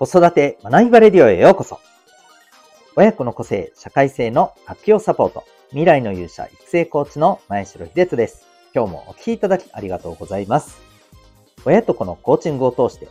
子育て学びバレディオへようこそ。親子の個性、社会性の活用サポート、未来の勇者育成コーチの前城秀人です。今日もお聴きいただきありがとうございます。親と子のコーチングを通して、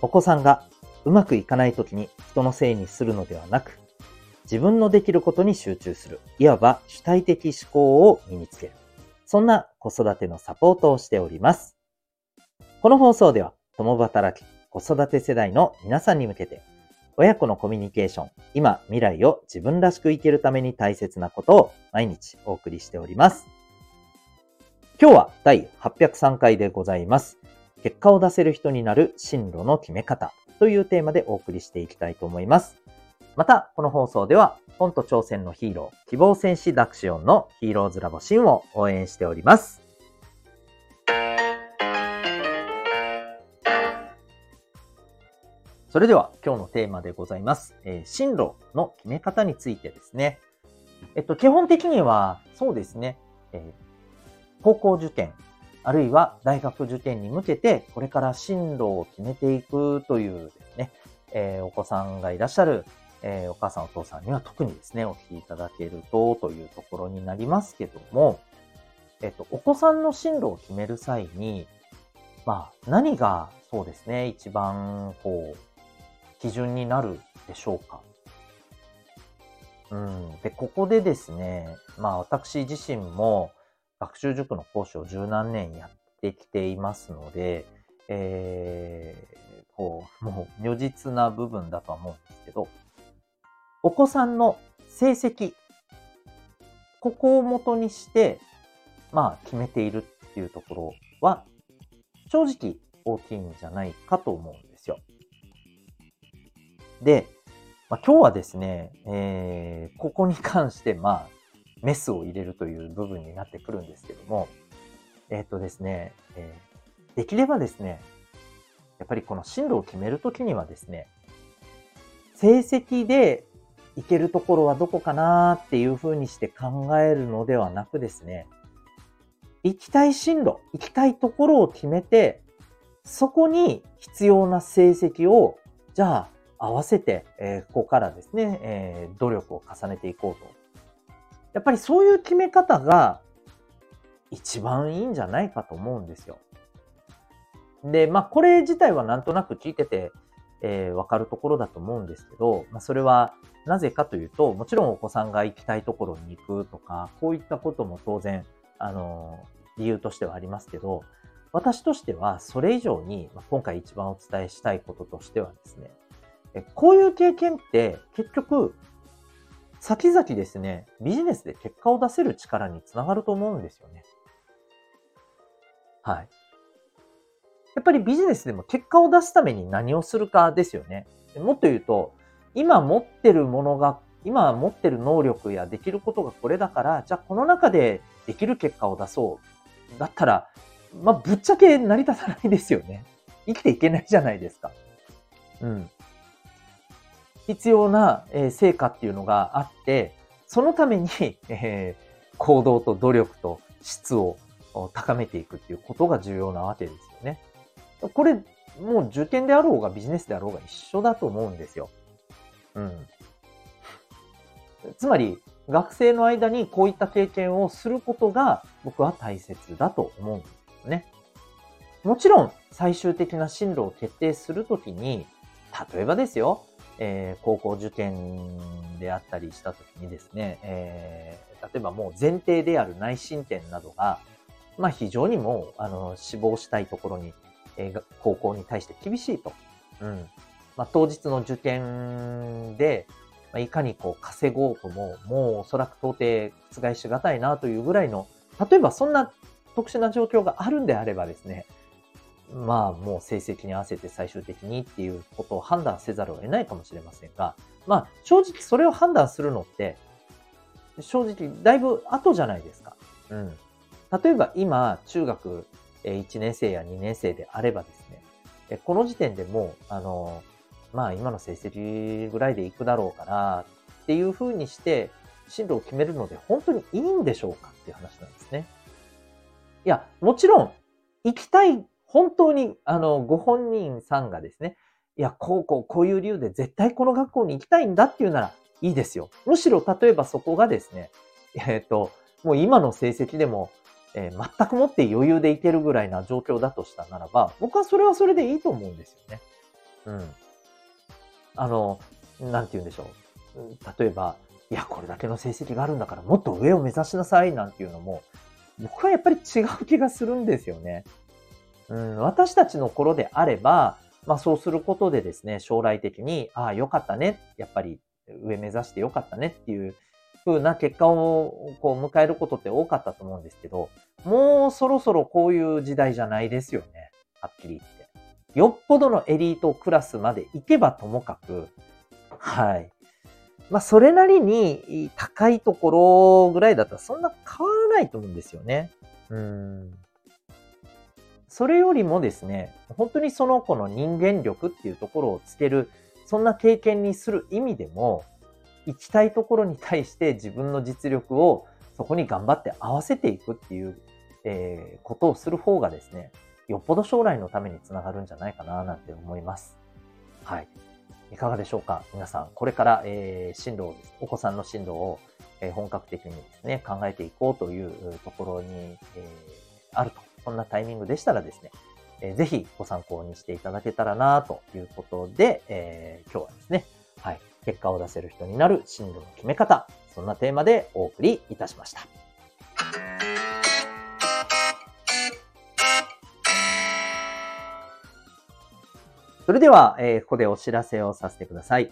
お子さんがうまくいかない時に人のせいにするのではなく、自分のできることに集中する、いわば主体的思考を身につける。そんな子育てのサポートをしております。この放送では、共働き、子育て世代の皆さんに向けて、親子のコミュニケーション、今、未来を自分らしく生きるために大切なことを毎日お送りしております。今日は第803回でございます。結果を出せる人になる進路の決め方というテーマでお送りしていきたいと思います。また、この放送では、本と挑戦のヒーロー、希望戦士ダクシオンのヒーローズラボシンを応援しております。それでは今日のテーマでございます。えー、進路の決め方についてですね。えっと、基本的には、そうですね、えー、高校受験、あるいは大学受験に向けて、これから進路を決めていくというですね、えー、お子さんがいらっしゃる、えお母さんお父さんには特にですね、お聞きいただけるとというところになりますけども、えっと、お子さんの進路を決める際に、まあ、何がそうですね、一番こう、基準になるでしょうか？うん。で、ここでですね、まあ私自身も学習塾の講師を十何年やってきていますので、えー、こう、もう如実な部分だとは思うんですけど、お子さんの成績、ここを元にして、まあ決めているっていうところは、正直大きいんじゃないかと思うんで。まあ、今日はですね、えー、ここに関して、まあ、メスを入れるという部分になってくるんですけども、えっ、ー、とですね、えー、できればですね、やっぱりこの進路を決めるときにはですね、成績でいけるところはどこかなっていうふうにして考えるのではなくですね、行きたい進路、行きたいところを決めて、そこに必要な成績を、じゃあ合わせて、え、ここからですね、え、努力を重ねていこうと。やっぱりそういう決め方が一番いいんじゃないかと思うんですよ。で、まあこれ自体はなんとなく聞いてて、えー、わかるところだと思うんですけど、まあ、それはなぜかというと、もちろんお子さんが行きたいところに行くとか、こういったことも当然、あの、理由としてはありますけど、私としてはそれ以上に、まあ、今回一番お伝えしたいこととしてはですね、こういう経験って結局、先々ですね、ビジネスで結果を出せる力につながると思うんですよね。はい。やっぱりビジネスでも結果を出すために何をするかですよね。もっと言うと、今持ってるものが、今持ってる能力やできることがこれだから、じゃあこの中でできる結果を出そう。だったら、まあ、ぶっちゃけ成り立たないですよね。生きていけないじゃないですか。うん。必要な、え成果っていうのがあって、そのために、え行動と努力と質を高めていくっていうことが重要なわけですよね。これ、もう受験であろうがビジネスであろうが一緒だと思うんですよ。うん。つまり、学生の間にこういった経験をすることが僕は大切だと思うんですよね。もちろん、最終的な進路を決定するときに、例えばですよ、えー、高校受験であったりしたときにですね、えー、例えばもう前提である内申点などが、まあ非常にもう、あの、志望したいところに、えー、高校に対して厳しいと。うん。まあ当日の受験で、まあ、いかにこう稼ごうとも、もうおそらく到底覆しがたいなというぐらいの、例えばそんな特殊な状況があるんであればですね、まあもう成績に合わせて最終的にっていうことを判断せざるを得ないかもしれませんが、まあ正直それを判断するのって、正直だいぶ後じゃないですか。うん。例えば今、中学1年生や2年生であればですね、この時点でもう、あの、まあ今の成績ぐらいでいくだろうからっていうふうにして進路を決めるので本当にいいんでしょうかっていう話なんですね。いや、もちろん行きたい本当に、あの、ご本人さんがですね、いや、こうこう、こういう理由で絶対この学校に行きたいんだっていうならいいですよ。むしろ、例えばそこがですね、えっ、ー、と、もう今の成績でも、えー、全くもって余裕でいけるぐらいな状況だとしたならば、僕はそれはそれでいいと思うんですよね。うん。あの、なんて言うんでしょう。例えば、いや、これだけの成績があるんだからもっと上を目指しなさいなんていうのも、僕はやっぱり違う気がするんですよね。うん、私たちの頃であれば、まあそうすることでですね、将来的に、ああ、よかったね。やっぱり上目指してよかったねっていう風な結果をこう迎えることって多かったと思うんですけど、もうそろそろこういう時代じゃないですよね。はっきり言って。よっぽどのエリートクラスまで行けばともかく、はい。まあ、それなりに高いところぐらいだったらそんな変わらないと思うんですよね。うん。それよりもですね、本当にその子の人間力っていうところをつける、そんな経験にする意味でも、行きたいところに対して自分の実力をそこに頑張って合わせていくっていう、えー、ことをする方がですね、よっぽど将来のためにつながるんじゃないかななんて思います。はい。いかがでしょうか？皆さん、これから、えー、進路を、お子さんの進路を、えー、本格的にですね、考えていこうというところに、えー、あると。そんなタイミングでしたらですね、えー、ぜひご参考にしていただけたらなということで、えー、今日はですね、はい、結果を出せる人になる進路の決め方、そんなテーマでお送りいたしました。それでは、えー、ここでお知らせをさせてください。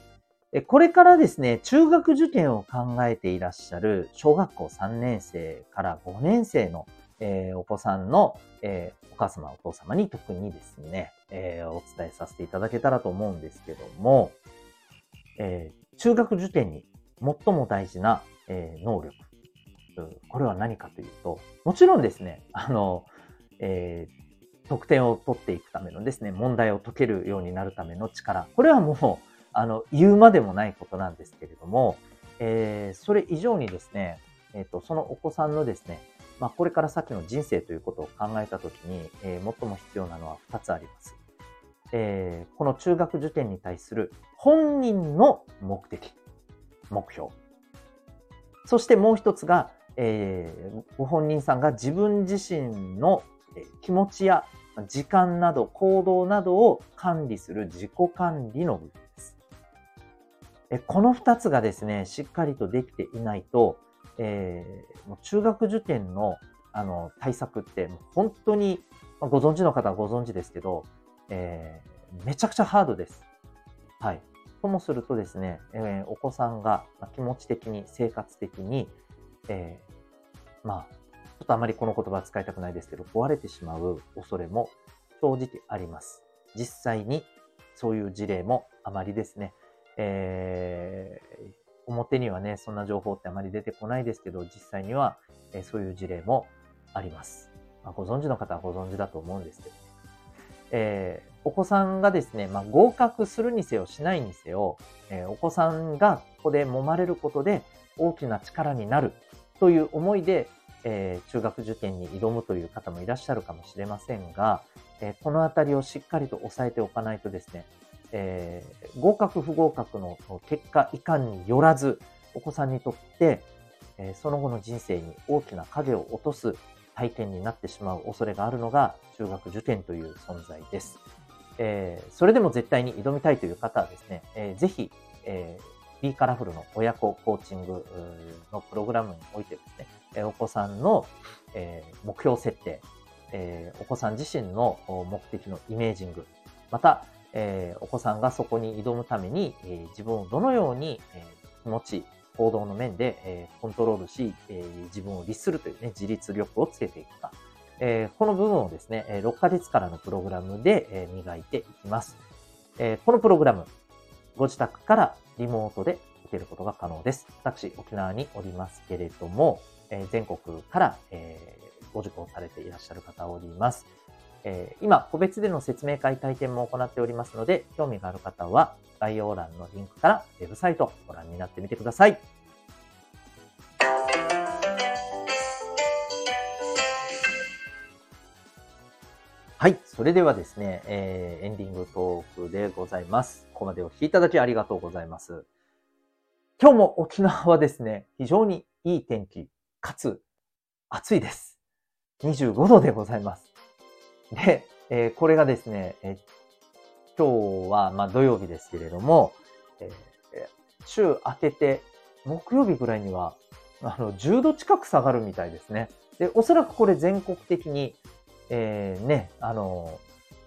これからですね、中学受験を考えていらっしゃる小学校3年生から5年生の、えー、お子さんの、えー、お母様、お父様に特にですね、えー、お伝えさせていただけたらと思うんですけども、え中学受験に最も大事な、え能力、これは何かというと、もちろんですね、あの、えー、得点を取っていくためのですね、問題を解けるようになるための力。これはもう、あの、言うまでもないことなんですけれども、えー、それ以上にですね、えっ、と、そのお子さんのですね、まあ、これから先の人生ということを考えたときに、えー、最も必要なのは2つあります。えー、この中学受験に対する本人の目的、目標。そしてもう一つが、えー、ご本人さんが自分自身の気持ちや時間など行動などを管理する自己管理の部分です。この2つがですね、しっかりとできていないと、えー、中学受験のあの対策って本当に、まあ、ご存知の方はご存知ですけど、えー、めちゃくちゃハードです。はい。ともするとですね、えー、お子さんが気持ち的に、生活的に、えー、まあ、ちょっとあまりこの言葉は使いたくないですけど、壊れてしまう恐れも正直あります。実際にそういう事例もあまりですね、えー、表にはね、そんな情報ってあまり出てこないですけど、実際には、え、そういう事例もあります。まあ、ご存知の方はご存知だと思うんですけどね。えー、お子さんがですね、まあ、合格するにせよしないにせよ、えー、お子さんがここで揉まれることで大きな力になるという思いでえー、中学受験に挑むという方もいらっしゃるかもしれませんが、え、このあたりをしっかりと押さえておかないとですね、えー、合格不合格の結果いかんによらず、お子さんにとって、えその後の人生に大きな影を落とす体験になってしまう恐れがあるのが中学受験という存在です。えそれでも絶対に挑みたいという方はですね、えー、ぜひ、えー B カラフルの親子コーチングのプログラムにおいてですね、お子さんの目標設定、お子さん自身の目的のイメージング、また、えお子さんがそこに挑むためにえ自分をどのように気持ち、行動の面でえコントロールしえ、自分を律するというね、自立力をつけていくかえ。この部分をですね、6ヶ月からのプログラムでえ磨いていきます。えこのプログラム、ご自宅からリモートで受けることが可能です。私、沖縄におりますけれども、えー、全国から、えー、ご受講されていらっしゃる方おります。えー、今、個別での説明会体験も行っておりますので、興味がある方は概要欄のリンクからウェブサイトご覧になってみてください。はい。それではですね、えー、エンディングトークでございます。ここまでお聞きいただきありがとうございます。今日も沖縄はですね、非常にいい天気、かつ暑いです。25度でございます。で、えー、これがですね、えー、今日はま土曜日ですけれども、えー、週明けて木曜日ぐらいにはあの10度近く下がるみたいですね。で、おそらくこれ全国的にえー、ね、あの、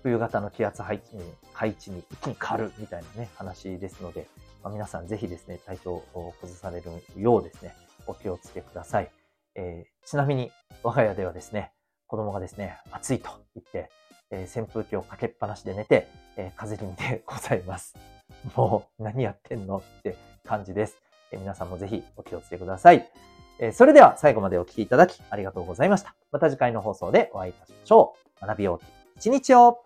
冬型の気圧配置に配置に一気に変わるみたいなね、話ですので、まあ、皆さんぜひですね、体調を崩されるようですね、お気をつけください。えー、ちなみに、我が家ではですね、子供がですね、暑いと言って、えー、扇風機をかけっぱなしで寝て、えー、風邪気味でございます。もう何やってんのって感じです。えー、皆さんもぜひお気をつけください。えそれでは最後までお聴きいただきありがとうございました。また次回の放送でお会いいたしましょう。学びよう一日を